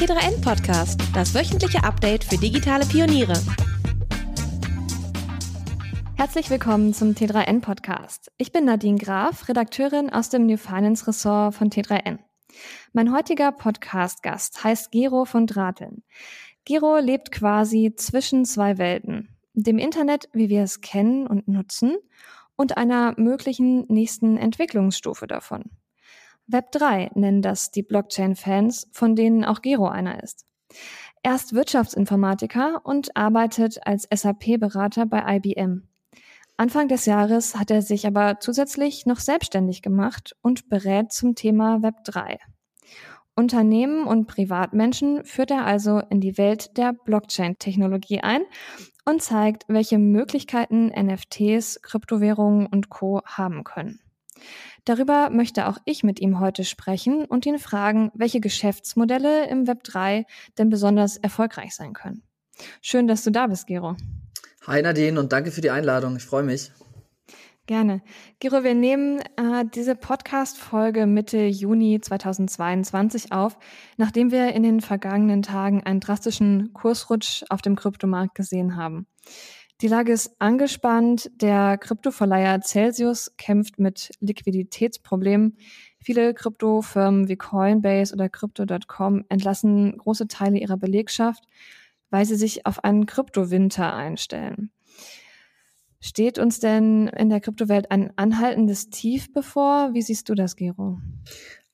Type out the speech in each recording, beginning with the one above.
T3N Podcast, das wöchentliche Update für digitale Pioniere. Herzlich willkommen zum T3N Podcast. Ich bin Nadine Graf, Redakteurin aus dem New Finance Ressort von T3N. Mein heutiger Podcast-Gast heißt Gero von Drateln. Gero lebt quasi zwischen zwei Welten. Dem Internet, wie wir es kennen und nutzen, und einer möglichen nächsten Entwicklungsstufe davon. Web 3 nennen das die Blockchain-Fans, von denen auch Gero einer ist. Er ist Wirtschaftsinformatiker und arbeitet als SAP-Berater bei IBM. Anfang des Jahres hat er sich aber zusätzlich noch selbstständig gemacht und berät zum Thema Web 3. Unternehmen und Privatmenschen führt er also in die Welt der Blockchain-Technologie ein und zeigt, welche Möglichkeiten NFTs, Kryptowährungen und Co haben können. Darüber möchte auch ich mit ihm heute sprechen und ihn fragen, welche Geschäftsmodelle im Web 3 denn besonders erfolgreich sein können. Schön, dass du da bist, Gero. Hi Nadine und danke für die Einladung. Ich freue mich. Gerne. Gero, wir nehmen äh, diese Podcast-Folge Mitte Juni 2022 auf, nachdem wir in den vergangenen Tagen einen drastischen Kursrutsch auf dem Kryptomarkt gesehen haben. Die Lage ist angespannt. Der Kryptoverleiher Celsius kämpft mit Liquiditätsproblemen. Viele Kryptofirmen wie Coinbase oder Crypto.com entlassen große Teile ihrer Belegschaft, weil sie sich auf einen Kryptowinter einstellen. Steht uns denn in der Kryptowelt ein anhaltendes Tief bevor? Wie siehst du das, Gero?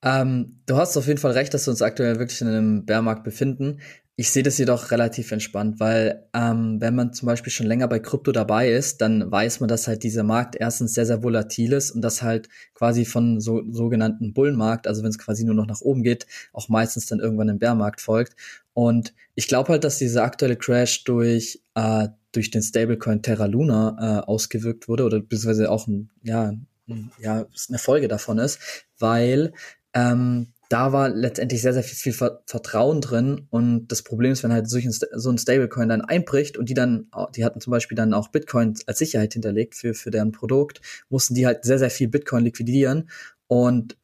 Ähm, du hast auf jeden Fall recht, dass wir uns aktuell wirklich in einem Bärmarkt befinden. Ich sehe das jedoch relativ entspannt, weil ähm, wenn man zum Beispiel schon länger bei Krypto dabei ist, dann weiß man, dass halt dieser Markt erstens sehr, sehr volatil ist und das halt quasi von so sogenannten Bullenmarkt, also wenn es quasi nur noch nach oben geht, auch meistens dann irgendwann im Bärmarkt folgt. Und ich glaube halt, dass dieser aktuelle Crash durch äh, durch den Stablecoin Terra Luna äh, ausgewirkt wurde oder beziehungsweise auch ein, ja, ein, ja, eine Folge davon ist, weil ähm, da war letztendlich sehr, sehr viel, viel Vertrauen drin. Und das Problem ist, wenn halt so ein, Stablecoin dann einbricht und die dann, die hatten zum Beispiel dann auch Bitcoin als Sicherheit hinterlegt für, für deren Produkt, mussten die halt sehr, sehr viel Bitcoin liquidieren. Und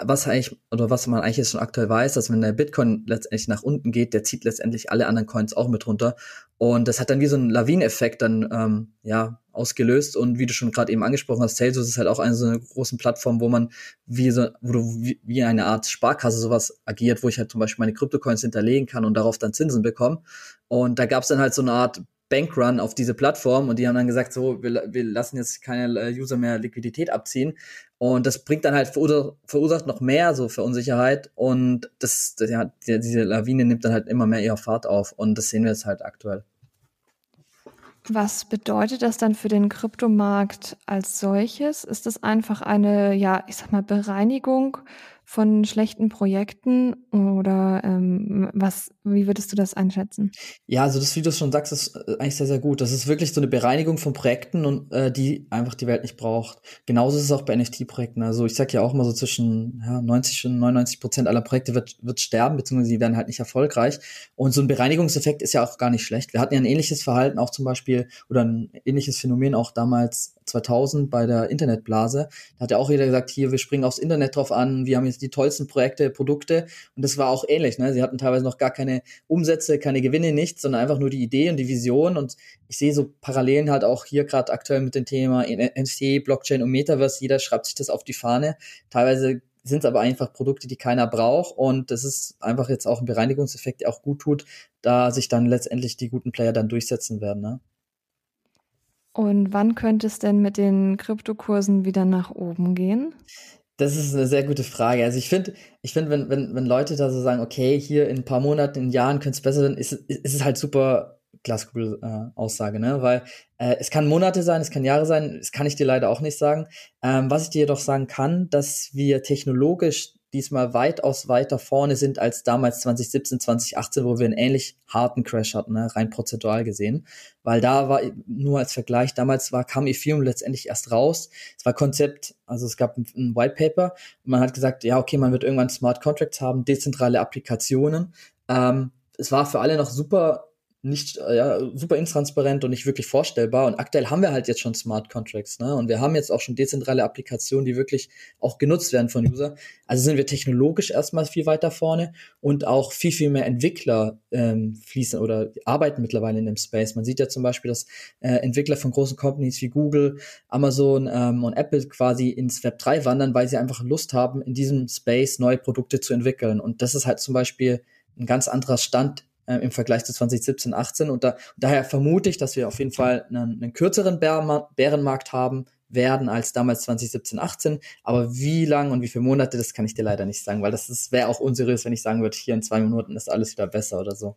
was eigentlich, oder was man eigentlich jetzt schon aktuell weiß, dass wenn der Bitcoin letztendlich nach unten geht, der zieht letztendlich alle anderen Coins auch mit runter. Und das hat dann wie so einen Lawineffekt dann, ähm, ja, ausgelöst. Und wie du schon gerade eben angesprochen hast, Salesforce ist halt auch eine so eine große Plattform, wo man wie so, wo du wie, eine Art Sparkasse sowas agiert, wo ich halt zum Beispiel meine Kryptocoins hinterlegen kann und darauf dann Zinsen bekomme. Und da gab es dann halt so eine Art Bankrun auf diese Plattform und die haben dann gesagt, so, wir, wir lassen jetzt keine äh, User mehr Liquidität abziehen. Und das bringt dann halt verursacht, noch mehr so für Unsicherheit und das, ja, die, diese Lawine nimmt dann halt immer mehr ihre Fahrt auf und das sehen wir jetzt halt aktuell. Was bedeutet das dann für den Kryptomarkt als solches? Ist das einfach eine, ja, ich sag mal, Bereinigung von schlechten Projekten oder ähm, was, wie würdest du das einschätzen? Ja, also das, wie du schon sagst, ist äh, eigentlich sehr, sehr gut. Das ist wirklich so eine Bereinigung von Projekten und äh, die einfach die Welt nicht braucht. Genauso ist es auch bei NFT-Projekten. Also ich sag ja auch mal so zwischen ja, 90 und 99 Prozent aller Projekte wird, wird sterben, beziehungsweise sie werden halt nicht erfolgreich. Und so ein Bereinigungseffekt ist ja auch gar nicht schlecht. Wir hatten ja ein ähnliches Verhalten auch zum Beispiel oder ein ähnliches Phänomen auch damals 2000 bei der Internetblase. Da hat ja auch jeder gesagt, hier, wir springen aufs Internet drauf an, wir haben jetzt die tollsten Projekte, Produkte. Und das war auch ähnlich. Ne? Sie hatten teilweise noch gar keine Umsätze, keine Gewinne, nichts, sondern einfach nur die Idee und die Vision. Und ich sehe so Parallelen halt auch hier gerade aktuell mit dem Thema NFC, Blockchain und Metaverse. Jeder schreibt sich das auf die Fahne. Teilweise sind es aber einfach Produkte, die keiner braucht. Und das ist einfach jetzt auch ein Bereinigungseffekt, der auch gut tut, da sich dann letztendlich die guten Player dann durchsetzen werden. Ne? Und wann könnte es denn mit den Kryptokursen wieder nach oben gehen? Das ist eine sehr gute Frage. Also ich finde, ich finde, wenn, wenn, wenn Leute da so sagen, okay, hier in ein paar Monaten, in Jahren könnte es besser werden, ist, ist es halt super Glaskugel-Aussage, äh, ne? Weil äh, es kann Monate sein, es kann Jahre sein, das kann ich dir leider auch nicht sagen. Ähm, was ich dir jedoch sagen kann, dass wir technologisch diesmal weitaus weiter vorne sind als damals 2017, 2018, wo wir einen ähnlich harten Crash hatten, ne, rein prozentual gesehen. Weil da war, nur als Vergleich, damals war, kam Ethereum letztendlich erst raus. Es war Konzept, also es gab ein, ein White Paper und man hat gesagt, ja, okay, man wird irgendwann Smart Contracts haben, dezentrale Applikationen. Ähm, es war für alle noch super nicht äh, ja, super intransparent und nicht wirklich vorstellbar. Und aktuell haben wir halt jetzt schon Smart Contracts, ne? Und wir haben jetzt auch schon dezentrale Applikationen, die wirklich auch genutzt werden von User. Also sind wir technologisch erstmal viel weiter vorne und auch viel, viel mehr Entwickler ähm, fließen oder arbeiten mittlerweile in dem Space. Man sieht ja zum Beispiel, dass äh, Entwickler von großen Companies wie Google, Amazon ähm, und Apple quasi ins Web 3 wandern, weil sie einfach Lust haben, in diesem Space neue Produkte zu entwickeln. Und das ist halt zum Beispiel ein ganz anderer Stand äh, im Vergleich zu 2017, 18. Und, da, daher vermute ich, dass wir auf jeden Fall einen, einen kürzeren Bärenmarkt haben werden als damals 2017, 18. Aber wie lang und wie viele Monate, das kann ich dir leider nicht sagen, weil das wäre auch unseriös, wenn ich sagen würde, hier in zwei Minuten ist alles wieder besser oder so.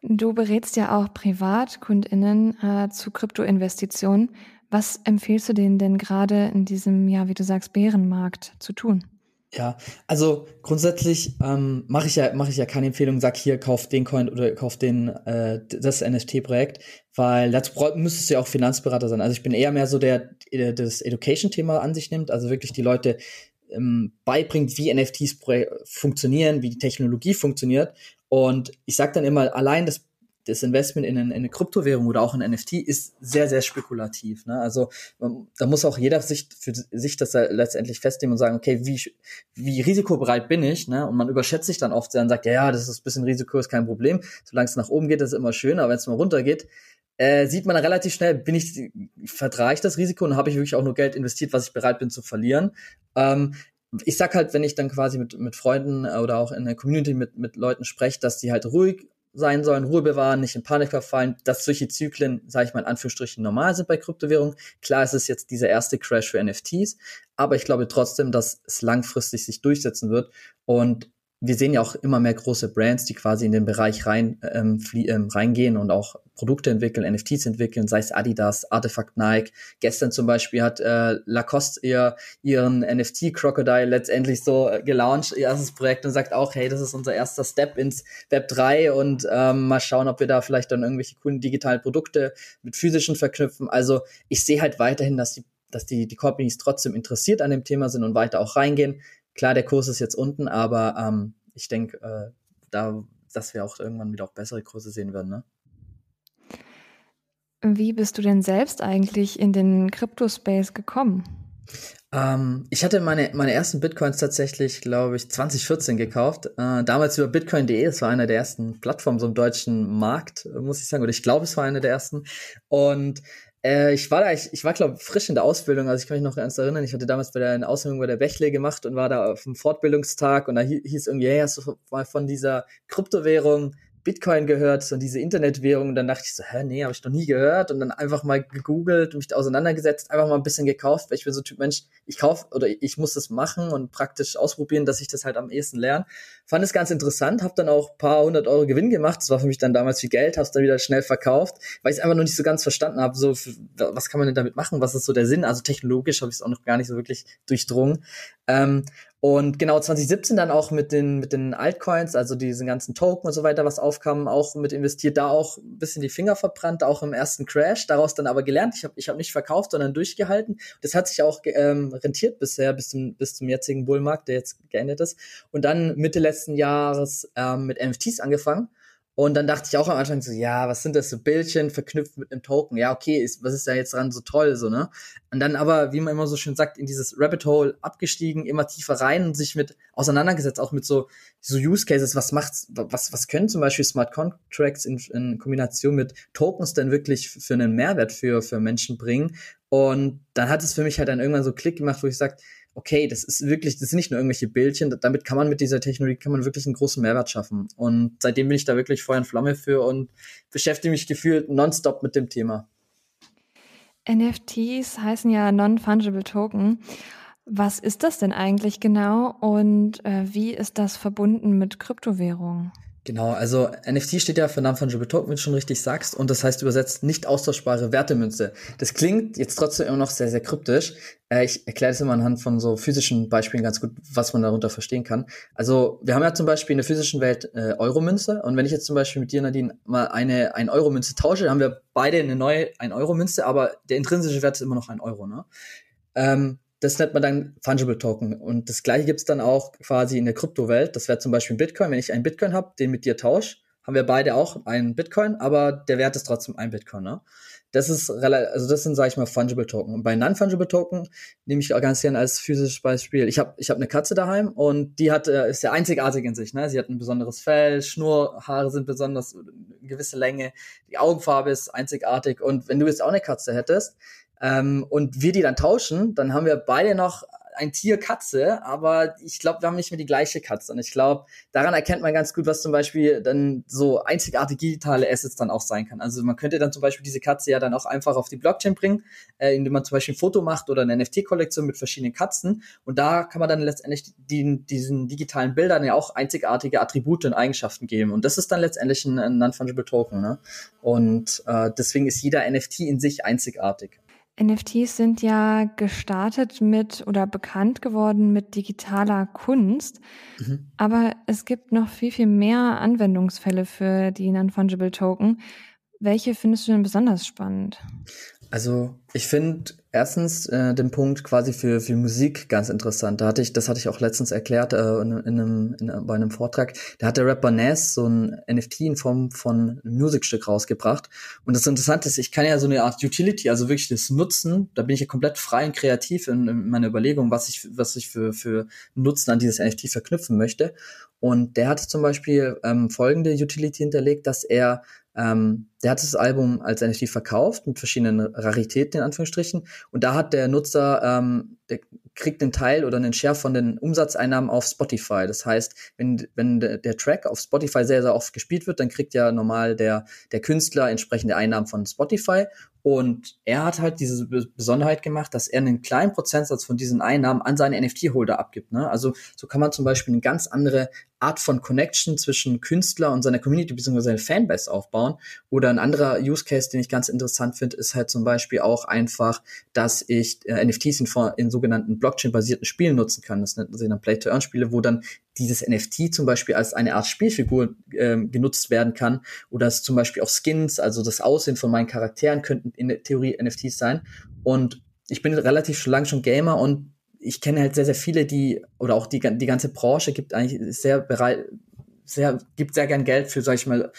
Du berätst ja auch PrivatkundInnen äh, zu Kryptoinvestitionen. Was empfiehlst du denen denn gerade in diesem, ja, wie du sagst, Bärenmarkt zu tun? Ja, also grundsätzlich ähm, mache ich ja mache ich ja keine Empfehlung, sag hier kauf den Coin oder kauf den äh, das NFT-Projekt, weil dazu müsstest du ja auch Finanzberater sein. Also ich bin eher mehr so der, der das Education-Thema an sich nimmt, also wirklich die Leute ähm, beibringt, wie NFTs funktionieren, wie die Technologie funktioniert. Und ich sag dann immer, allein das das Investment in, in, eine Kryptowährung oder auch in NFT ist sehr, sehr spekulativ. Ne? Also da muss auch jeder sich für sich das letztendlich festnehmen und sagen, okay, wie, wie risikobereit bin ich? Ne? Und man überschätzt sich dann oft sehr und sagt, ja, ja, das ist ein bisschen Risiko, ist kein Problem. Solange es nach oben geht, ist immer schön, aber wenn es mal runter geht, äh, sieht man relativ schnell, bin ich, vertrage ich das Risiko und habe ich wirklich auch nur Geld investiert, was ich bereit bin zu verlieren. Ähm, ich sag halt, wenn ich dann quasi mit, mit Freunden oder auch in der Community mit, mit Leuten spreche, dass die halt ruhig sein sollen, Ruhe bewahren, nicht in Panik verfallen, dass solche Zyklen, sage ich mal in Anführungsstrichen, normal sind bei Kryptowährungen. Klar, es ist jetzt dieser erste Crash für NFTs, aber ich glaube trotzdem, dass es langfristig sich durchsetzen wird und wir sehen ja auch immer mehr große Brands, die quasi in den Bereich rein ähm, ähm, reingehen und auch Produkte entwickeln, NFTs entwickeln, sei es Adidas, Artifact Nike. Gestern zum Beispiel hat äh, Lacoste ihr, ihren NFT Crocodile letztendlich so äh, gelauncht, ihr erstes Projekt und sagt auch, hey, das ist unser erster Step ins Web 3 und ähm, mal schauen, ob wir da vielleicht dann irgendwelche coolen digitalen Produkte mit physischen verknüpfen. Also ich sehe halt weiterhin, dass die dass die, die Companies trotzdem interessiert an dem Thema sind und weiter auch reingehen. Klar, der Kurs ist jetzt unten, aber ähm, ich denke, äh, da, dass wir auch irgendwann wieder auch bessere Kurse sehen werden. Ne? Wie bist du denn selbst eigentlich in den Crypto-Space gekommen? Ähm, ich hatte meine, meine ersten Bitcoins tatsächlich, glaube ich, 2014 gekauft. Äh, damals über bitcoin.de, das war einer der ersten Plattformen so im deutschen Markt, muss ich sagen. Oder ich glaube, es war eine der ersten. Und äh, ich war da, ich, ich war, glaube frisch in der Ausbildung, also ich kann mich noch ganz erinnern, ich hatte damals bei der eine Ausbildung bei der Bächle gemacht und war da auf einem Fortbildungstag und da hieß irgendwie, hey, hast du mal von dieser Kryptowährung Bitcoin gehört und diese Internetwährung. Und dann dachte ich so, hä, nee, habe ich noch nie gehört. Und dann einfach mal gegoogelt und mich da auseinandergesetzt, einfach mal ein bisschen gekauft, weil ich bin so Typ Mensch, ich kauf oder ich muss das machen und praktisch ausprobieren, dass ich das halt am ehesten lerne. Fand es ganz interessant, habe dann auch paar hundert Euro Gewinn gemacht. Das war für mich dann damals viel Geld, habe es dann wieder schnell verkauft, weil ich es einfach noch nicht so ganz verstanden habe, so was kann man denn damit machen, was ist so der Sinn? Also technologisch habe ich es auch noch gar nicht so wirklich durchdrungen. Ähm, und genau 2017 dann auch mit den, mit den Altcoins, also diesen ganzen Token und so weiter, was aufkam, auch mit investiert, da auch ein bisschen die Finger verbrannt, auch im ersten Crash, daraus dann aber gelernt. Ich habe ich hab nicht verkauft, sondern durchgehalten. Das hat sich auch ähm, rentiert bisher, bis zum, bis zum jetzigen Bullmarkt, der jetzt geendet ist. Und dann Mitte letzten Jahres ähm, mit NFTs angefangen und dann dachte ich auch am Anfang so, ja, was sind das so Bildchen verknüpft mit einem Token? Ja, okay, ist, was ist da jetzt dran so toll, so, ne? Und dann aber, wie man immer so schön sagt, in dieses Rabbit Hole abgestiegen, immer tiefer rein und sich mit auseinandergesetzt, auch mit so, so Use Cases, was macht's, was, was können zum Beispiel Smart Contracts in, in Kombination mit Tokens denn wirklich für einen Mehrwert für, für Menschen bringen? Und dann hat es für mich halt dann irgendwann so Klick gemacht, wo ich sage, okay, das ist wirklich, das sind nicht nur irgendwelche Bildchen, damit kann man mit dieser Technologie, kann man wirklich einen großen Mehrwert schaffen. Und seitdem bin ich da wirklich Feuer und Flamme für und beschäftige mich gefühlt nonstop mit dem Thema. NFTs heißen ja Non-Fungible Token. Was ist das denn eigentlich genau und äh, wie ist das verbunden mit Kryptowährungen? Genau, also NFT steht ja für Non-Fungible Token, wie du schon richtig sagst, und das heißt übersetzt nicht austauschbare Wertemünze. Das klingt jetzt trotzdem immer noch sehr, sehr kryptisch. Äh, ich erkläre das immer anhand von so physischen Beispielen ganz gut, was man darunter verstehen kann. Also wir haben ja zum Beispiel in der physischen Welt äh, Euromünze und wenn ich jetzt zum Beispiel mit dir, Nadine, mal eine, eine Euro-Münze tausche, haben wir beide eine neue ein Euro-Münze, aber der intrinsische Wert ist immer noch ein Euro. Ne? Ähm, das nennt man dann Fungible Token. Und das gleiche gibt's dann auch quasi in der Kryptowelt. Das wäre zum Beispiel ein Bitcoin. Wenn ich einen Bitcoin habe, den mit dir tausche, haben wir beide auch einen Bitcoin, aber der Wert ist trotzdem ein Bitcoin. Ne? Das ist relativ, also das sind, sage ich mal, fungible Token. Und bei non-fungible Token nehme ich auch ganz gerne als physisches Beispiel. Ich habe ich hab eine Katze daheim und die hat, äh, ist ja einzigartig in sich. Ne? Sie hat ein besonderes Fell, Schnurrhaare sind besonders, eine gewisse Länge, die Augenfarbe ist einzigartig. Und wenn du jetzt auch eine Katze hättest, ähm, und wir die dann tauschen, dann haben wir beide noch ein Tier Katze, aber ich glaube, wir haben nicht mehr die gleiche Katze. Und ich glaube, daran erkennt man ganz gut, was zum Beispiel dann so einzigartige digitale Assets dann auch sein kann. Also man könnte dann zum Beispiel diese Katze ja dann auch einfach auf die Blockchain bringen, äh, indem man zum Beispiel ein Foto macht oder eine NFT-Kollektion mit verschiedenen Katzen. Und da kann man dann letztendlich die, diesen digitalen Bildern ja auch einzigartige Attribute und Eigenschaften geben. Und das ist dann letztendlich ein, ein Non-Fungible Token. Ne? Und äh, deswegen ist jeder NFT in sich einzigartig. NFTs sind ja gestartet mit oder bekannt geworden mit digitaler Kunst, mhm. aber es gibt noch viel, viel mehr Anwendungsfälle für die Non-Fungible Token. Welche findest du denn besonders spannend? Also ich finde erstens äh, den Punkt quasi für, für Musik ganz interessant. Da hatte ich, das hatte ich auch letztens erklärt äh, in, in einem, in, bei einem Vortrag. Da hat der Rapper Nas so ein NFT in Form von einem Musikstück rausgebracht. Und das Interessante ist, ich kann ja so eine Art Utility, also wirklich das Nutzen, da bin ich ja komplett frei und kreativ in, in meiner Überlegung, was ich, was ich für, für Nutzen an dieses NFT verknüpfen möchte. Und der hatte zum Beispiel ähm, folgende Utility hinterlegt, dass er ähm, der hat das Album als NFT verkauft mit verschiedenen Raritäten in Anführungsstrichen. Und da hat der Nutzer ähm, der kriegt einen Teil oder einen Share von den Umsatzeinnahmen auf Spotify. Das heißt, wenn, wenn der Track auf Spotify sehr, sehr oft gespielt wird, dann kriegt ja normal der, der Künstler entsprechende Einnahmen von Spotify. Und er hat halt diese Besonderheit gemacht, dass er einen kleinen Prozentsatz von diesen Einnahmen an seine NFT-Holder abgibt. Ne? Also so kann man zum Beispiel eine ganz andere Art von Connection zwischen Künstler und seiner Community bzw. seiner Fanbase aufbauen. Oder ein anderer Use Case, den ich ganz interessant finde, ist halt zum Beispiel auch einfach, dass ich äh, NFTs in, in sogenannten Blockchain-basierten Spielen nutzen kann. Das nennt sich dann Play-to-Earn-Spiele, wo dann dieses NFT zum Beispiel als eine Art Spielfigur ähm, genutzt werden kann. Oder es zum Beispiel auch Skins, also das Aussehen von meinen Charakteren könnten in der Theorie NFTs sein. Und ich bin relativ lange schon Gamer und ich kenne halt sehr, sehr viele, die, oder auch die, die ganze Branche gibt eigentlich sehr bereit, sehr, gibt sehr gern Geld für, sag ich mal,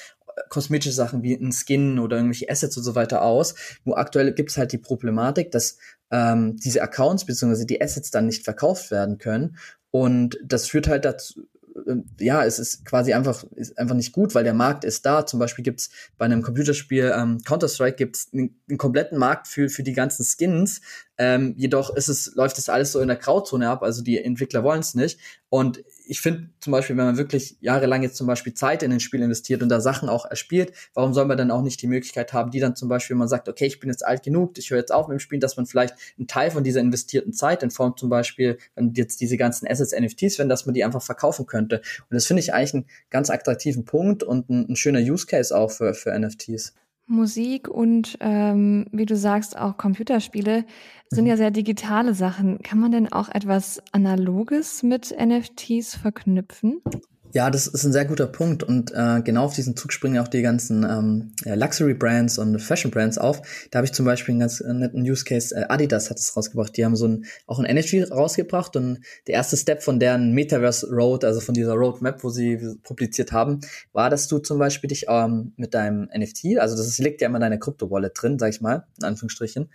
kosmetische Sachen wie ein Skin oder irgendwelche Assets und so weiter aus. Nur aktuell gibt es halt die Problematik, dass ähm, diese Accounts bzw. die Assets dann nicht verkauft werden können. Und das führt halt dazu, äh, ja, es ist quasi einfach, ist einfach nicht gut, weil der Markt ist da. Zum Beispiel gibt's bei einem Computerspiel ähm, Counter-Strike gibt's einen, einen kompletten Markt für, für die ganzen Skins. Ähm, jedoch ist es, läuft das alles so in der Grauzone ab, also die Entwickler wollen es nicht. Und ich finde zum Beispiel, wenn man wirklich jahrelang jetzt zum Beispiel Zeit in ein Spiel investiert und da Sachen auch erspielt, warum soll man dann auch nicht die Möglichkeit haben, die dann zum Beispiel, wenn man sagt, okay, ich bin jetzt alt genug, ich höre jetzt auf mit dem Spielen, dass man vielleicht einen Teil von dieser investierten Zeit in Form zum Beispiel, wenn jetzt diese ganzen Assets, NFTs werden, dass man die einfach verkaufen könnte. Und das finde ich eigentlich einen ganz attraktiven Punkt und ein, ein schöner Use Case auch für, für NFTs. Musik und ähm, wie du sagst, auch Computerspiele sind ja sehr digitale Sachen. Kann man denn auch etwas Analoges mit NFTs verknüpfen? Ja, das ist ein sehr guter Punkt und äh, genau auf diesen Zug springen auch die ganzen ähm, Luxury-Brands und Fashion-Brands auf. Da habe ich zum Beispiel einen ganz netten Use Case. Äh, Adidas hat es rausgebracht. Die haben so ein auch ein NFT rausgebracht und der erste Step von deren Metaverse Road, also von dieser Roadmap, wo sie publiziert haben, war, dass du zum Beispiel dich ähm, mit deinem NFT, also das liegt ja immer in deiner Krypto-Wallet drin, sag ich mal, in Anführungsstrichen,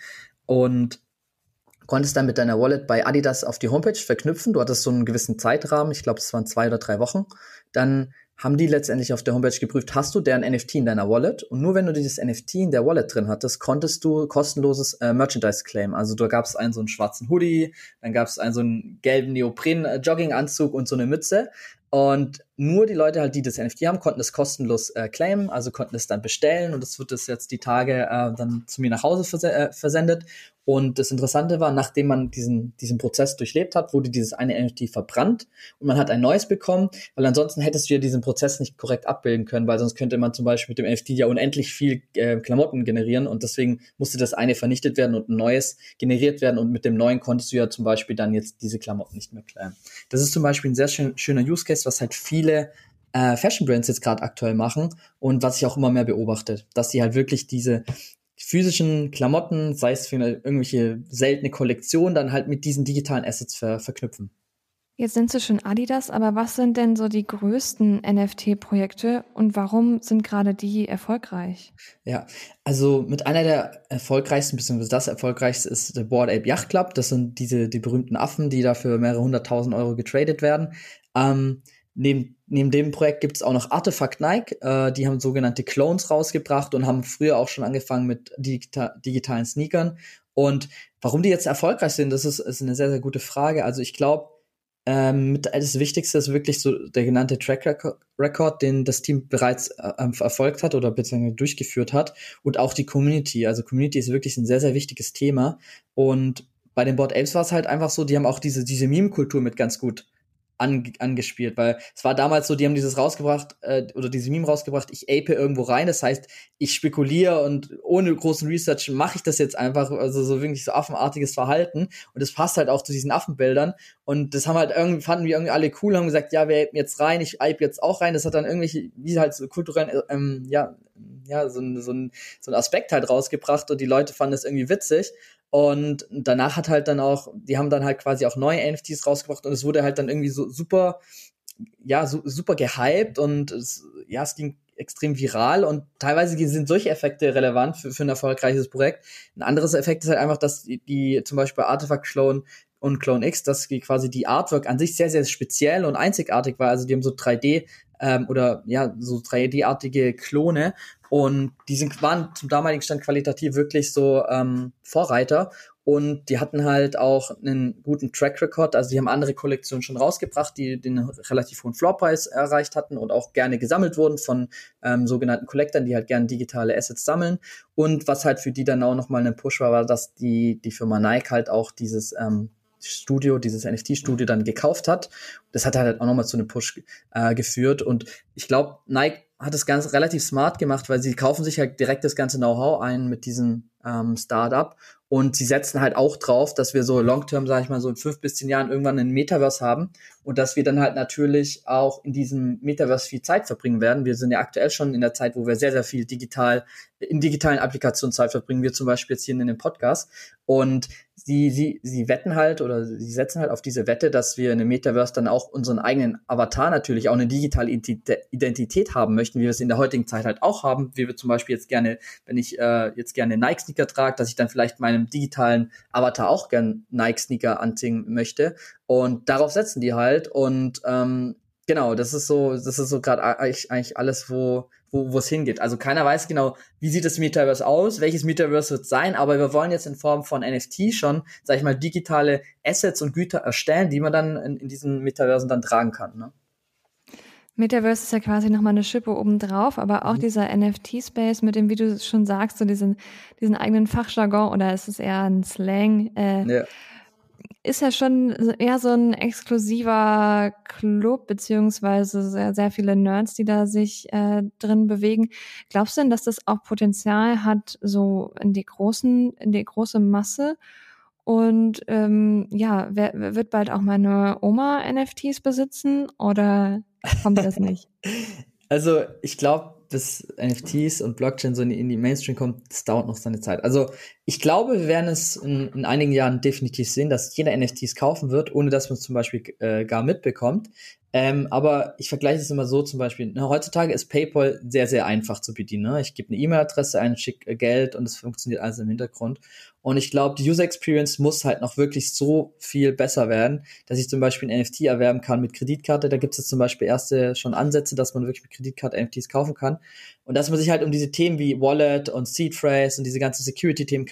und konntest dann mit deiner Wallet bei Adidas auf die Homepage verknüpfen. Du hattest so einen gewissen Zeitrahmen, ich glaube, es waren zwei oder drei Wochen. Dann haben die letztendlich auf der Homepage geprüft, hast du deren NFT in deiner Wallet? Und nur wenn du dieses NFT in der Wallet drin hattest, konntest du kostenloses äh, Merchandise claim. Also da gab es einen so einen schwarzen Hoodie, dann gab es einen so einen gelben Neopren-Jogginganzug und so eine Mütze. Und nur die Leute halt, die das NFT haben, konnten es kostenlos äh, claimen, also konnten es dann bestellen und es wird es jetzt die Tage äh, dann zu mir nach Hause vers äh, versendet. Und das Interessante war, nachdem man diesen, diesen Prozess durchlebt hat, wurde dieses eine NFT verbrannt und man hat ein neues bekommen, weil ansonsten hättest du ja diesen Prozess nicht korrekt abbilden können, weil sonst könnte man zum Beispiel mit dem NFT ja unendlich viel äh, Klamotten generieren und deswegen musste das eine vernichtet werden und ein neues generiert werden und mit dem neuen konntest du ja zum Beispiel dann jetzt diese Klamotten nicht mehr claimen. Das ist zum Beispiel ein sehr schön, schöner Use Case, was halt viele äh, Fashion Brands jetzt gerade aktuell machen und was ich auch immer mehr beobachte, dass sie halt wirklich diese physischen Klamotten, sei es für irgendwelche seltene Kollektion, dann halt mit diesen digitalen Assets ver verknüpfen. Jetzt sind Sie schon Adidas, aber was sind denn so die größten NFT-Projekte und warum sind gerade die erfolgreich? Ja, also mit einer der erfolgreichsten, beziehungsweise das erfolgreichste ist der Board Ape Yacht Club. Das sind diese, die berühmten Affen, die dafür mehrere hunderttausend Euro getradet werden. Ähm, neben, neben dem Projekt gibt es auch noch Artefact Nike. Äh, die haben sogenannte Clones rausgebracht und haben früher auch schon angefangen mit digita digitalen Sneakern. Und warum die jetzt erfolgreich sind, das ist, ist eine sehr, sehr gute Frage. Also ich glaube, ähm, das Wichtigste ist wirklich so der genannte Track Record, den das Team bereits äh, erfolgt hat oder beziehungsweise durchgeführt hat und auch die Community. Also Community ist wirklich ein sehr, sehr wichtiges Thema und bei den Board Apes war es halt einfach so, die haben auch diese, diese Meme-Kultur mit ganz gut an, angespielt, weil es war damals so, die haben dieses rausgebracht äh, oder diese Meme rausgebracht, ich ape irgendwo rein, das heißt, ich spekuliere und ohne großen Research mache ich das jetzt einfach, also so wirklich so affenartiges Verhalten. Und das passt halt auch zu diesen Affenbildern. Und das haben halt irgendwie, fanden wir irgendwie alle cool, haben gesagt, ja, wir apen jetzt rein, ich ape jetzt auch rein, das hat dann irgendwelche, wie halt so kulturellen, ähm, ja, ja, so, so, ein, so ein Aspekt halt rausgebracht und die Leute fanden das irgendwie witzig und danach hat halt dann auch, die haben dann halt quasi auch neue NFTs rausgebracht und es wurde halt dann irgendwie so super, ja, so, super gehypt und es, ja, es ging extrem viral und teilweise sind solche Effekte relevant für, für ein erfolgreiches Projekt. Ein anderes Effekt ist halt einfach, dass die, die zum Beispiel Artifact Clone und Clone X, dass die quasi die Artwork an sich sehr, sehr speziell und einzigartig war. Also die haben so 3D ähm, oder ja, so 3D-artige Klone und die sind, waren zum damaligen Stand qualitativ wirklich so ähm, Vorreiter. Und die hatten halt auch einen guten Track Record. Also die haben andere Kollektionen schon rausgebracht, die den relativ hohen Floorpreis erreicht hatten und auch gerne gesammelt wurden von ähm, sogenannten Collectern, die halt gerne digitale Assets sammeln. Und was halt für die dann auch nochmal ein Push war, war, dass die, die Firma Nike halt auch dieses ähm, Studio, dieses NFT-Studio dann gekauft hat. Das hat halt auch nochmal zu einem Push äh, geführt. Und ich glaube, Nike hat es ganz relativ smart gemacht, weil sie kaufen sich halt direkt das ganze Know-how ein mit diesem ähm, Startup und sie setzen halt auch drauf, dass wir so long-term, sage ich mal, so in fünf bis zehn Jahren irgendwann ein Metaverse haben und dass wir dann halt natürlich auch in diesem Metaverse viel Zeit verbringen werden. Wir sind ja aktuell schon in der Zeit, wo wir sehr, sehr viel digital, in digitalen Applikationen Zeit verbringen, wir zum Beispiel jetzt hier in dem Podcast. Und sie, sie, sie wetten halt oder sie setzen halt auf diese Wette, dass wir in einem Metaverse dann auch unseren eigenen Avatar natürlich auch eine digitale Identität haben möchten, wie wir es in der heutigen Zeit halt auch haben, wie wir zum Beispiel jetzt gerne, wenn ich äh, jetzt gerne Nike-Sneaker trage, dass ich dann vielleicht meinem digitalen Avatar auch gern Nike-Sneaker anziehen möchte. Und darauf setzen die halt. Und ähm, genau, das ist so, das ist so gerade eigentlich, alles, wo wo es hingeht. Also keiner weiß genau, wie sieht das Metaverse aus, welches Metaverse wird sein, aber wir wollen jetzt in Form von NFT schon, sag ich mal, digitale Assets und Güter erstellen, die man dann in, in diesen Metaversen dann tragen kann. Ne? Metaverse ist ja quasi nochmal eine Schippe obendrauf, aber auch mhm. dieser NFT-Space mit dem, wie du schon sagst, so diesen, diesen eigenen Fachjargon oder ist es eher ein Slang, äh, ja. ist ja schon eher so ein exklusiver Club, beziehungsweise sehr, sehr viele Nerds, die da sich äh, drin bewegen. Glaubst du denn, dass das auch Potenzial hat, so in die großen, in die große Masse? Und ähm, ja, wer, wird bald auch meine Oma NFTs besitzen oder kommt das nicht? Also ich glaube, bis NFTs und Blockchain so in die, in die Mainstream kommt, das dauert noch seine Zeit. Also ich glaube, wir werden es in, in einigen Jahren definitiv sehen, dass jeder NFTs kaufen wird, ohne dass man es zum Beispiel äh, gar mitbekommt. Ähm, aber ich vergleiche es immer so zum Beispiel. Ne, heutzutage ist PayPal sehr, sehr einfach zu bedienen. Ne? Ich gebe eine E-Mail-Adresse ein, schicke Geld und es funktioniert alles im Hintergrund. Und ich glaube, die User Experience muss halt noch wirklich so viel besser werden, dass ich zum Beispiel ein NFT erwerben kann mit Kreditkarte. Da gibt es zum Beispiel erste schon Ansätze, dass man wirklich mit Kreditkarte NFTs kaufen kann. Und dass man sich halt um diese Themen wie Wallet und Seed Phrase und diese ganzen Security-Themen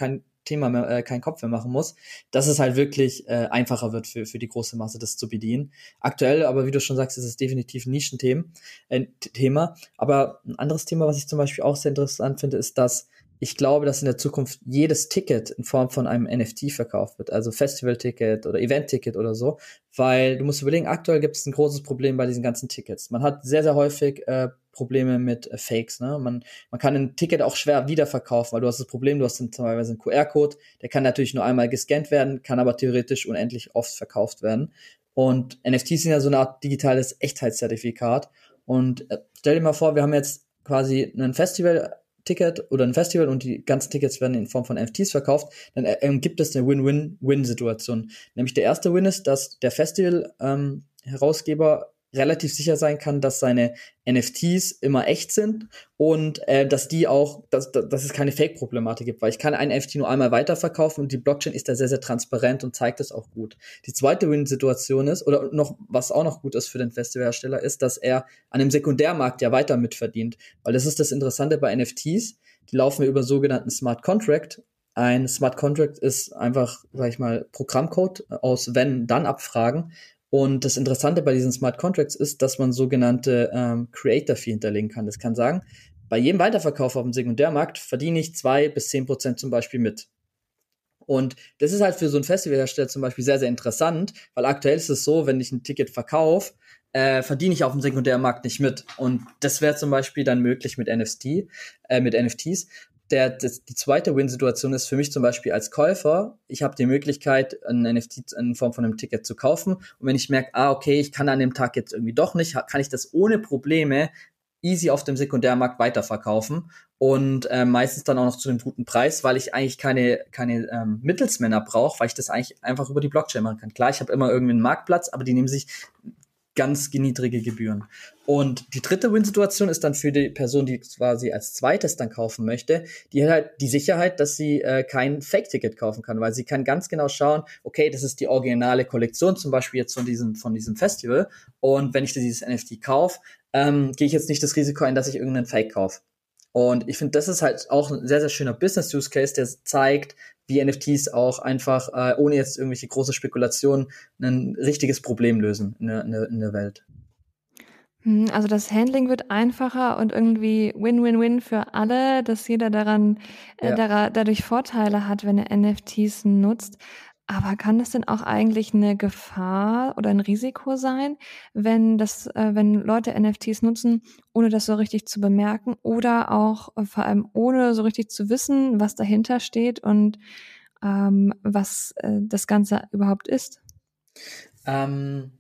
Thema mehr, äh, keinen Kopf mehr machen muss, dass es halt wirklich äh, einfacher wird für, für die große Masse, das zu bedienen. Aktuell, aber wie du schon sagst, ist es definitiv ein Nischenthema. Äh, Thema. Aber ein anderes Thema, was ich zum Beispiel auch sehr interessant finde, ist, dass ich glaube, dass in der Zukunft jedes Ticket in Form von einem NFT verkauft wird, also Festival-Ticket oder Event-Ticket oder so, weil du musst überlegen, aktuell gibt es ein großes Problem bei diesen ganzen Tickets. Man hat sehr, sehr häufig äh, Probleme mit äh, Fakes. Ne? Man, man kann ein Ticket auch schwer wiederverkaufen, weil du hast das Problem, du hast dann teilweise einen QR-Code, der kann natürlich nur einmal gescannt werden, kann aber theoretisch unendlich oft verkauft werden. Und NFTs sind ja so eine Art digitales Echtheitszertifikat. Und äh, stell dir mal vor, wir haben jetzt quasi ein Festival Ticket oder ein Festival und die ganzen Tickets werden in Form von NFTs verkauft, dann äh, gibt es eine Win-Win-Win-Situation. Nämlich der erste Win ist, dass der Festival-Herausgeber ähm, relativ sicher sein kann, dass seine NFTs immer echt sind und äh, dass die auch, dass, dass es keine Fake-Problematik gibt, weil ich kann einen NFT nur einmal weiterverkaufen und die Blockchain ist da sehr, sehr transparent und zeigt das auch gut. Die zweite Win-Situation ist, oder noch, was auch noch gut ist für den Festivalhersteller, ist, dass er an dem Sekundärmarkt ja weiter mitverdient, weil das ist das Interessante bei NFTs, die laufen über sogenannten Smart Contract ein Smart Contract ist einfach, sag ich mal, Programmcode aus Wenn-Dann-Abfragen. Und das Interessante bei diesen Smart Contracts ist, dass man sogenannte ähm, Creator Fee hinterlegen kann. Das kann sagen, bei jedem Weiterverkauf auf dem Sekundärmarkt verdiene ich zwei bis zehn Prozent zum Beispiel mit. Und das ist halt für so ein Festivalhersteller zum Beispiel sehr, sehr interessant, weil aktuell ist es so, wenn ich ein Ticket verkaufe, äh, verdiene ich auf dem Sekundärmarkt nicht mit. Und das wäre zum Beispiel dann möglich mit NFT, äh, mit NFTs der, das, die zweite Win-Situation ist für mich zum Beispiel als Käufer, ich habe die Möglichkeit, ein NFT in Form von einem Ticket zu kaufen. Und wenn ich merke, ah, okay, ich kann an dem Tag jetzt irgendwie doch nicht, kann ich das ohne Probleme easy auf dem Sekundärmarkt weiterverkaufen und äh, meistens dann auch noch zu einem guten Preis, weil ich eigentlich keine keine ähm, Mittelsmänner brauche, weil ich das eigentlich einfach über die Blockchain machen kann. Klar, ich habe immer irgendwie einen Marktplatz, aber die nehmen sich ganz niedrige Gebühren. Und die dritte Win-Situation ist dann für die Person, die quasi als zweites dann kaufen möchte, die hat halt die Sicherheit, dass sie äh, kein Fake-Ticket kaufen kann, weil sie kann ganz genau schauen, okay, das ist die originale Kollektion, zum Beispiel jetzt von diesem, von diesem Festival. Und wenn ich dieses NFT kaufe, ähm, gehe ich jetzt nicht das Risiko ein, dass ich irgendeinen Fake kaufe. Und ich finde, das ist halt auch ein sehr, sehr schöner Business-Use-Case, der zeigt, wie NFTs auch einfach, äh, ohne jetzt irgendwelche große Spekulationen, ein richtiges Problem lösen in der, in der, in der Welt. Hm, also das Handling wird einfacher und irgendwie Win-Win-Win für alle, dass jeder daran äh, ja. dadurch Vorteile hat, wenn er NFTs nutzt. Aber kann das denn auch eigentlich eine Gefahr oder ein Risiko sein, wenn das, äh, wenn Leute NFTs nutzen, ohne das so richtig zu bemerken oder auch äh, vor allem ohne so richtig zu wissen, was dahinter steht und ähm, was äh, das Ganze überhaupt ist? Ähm,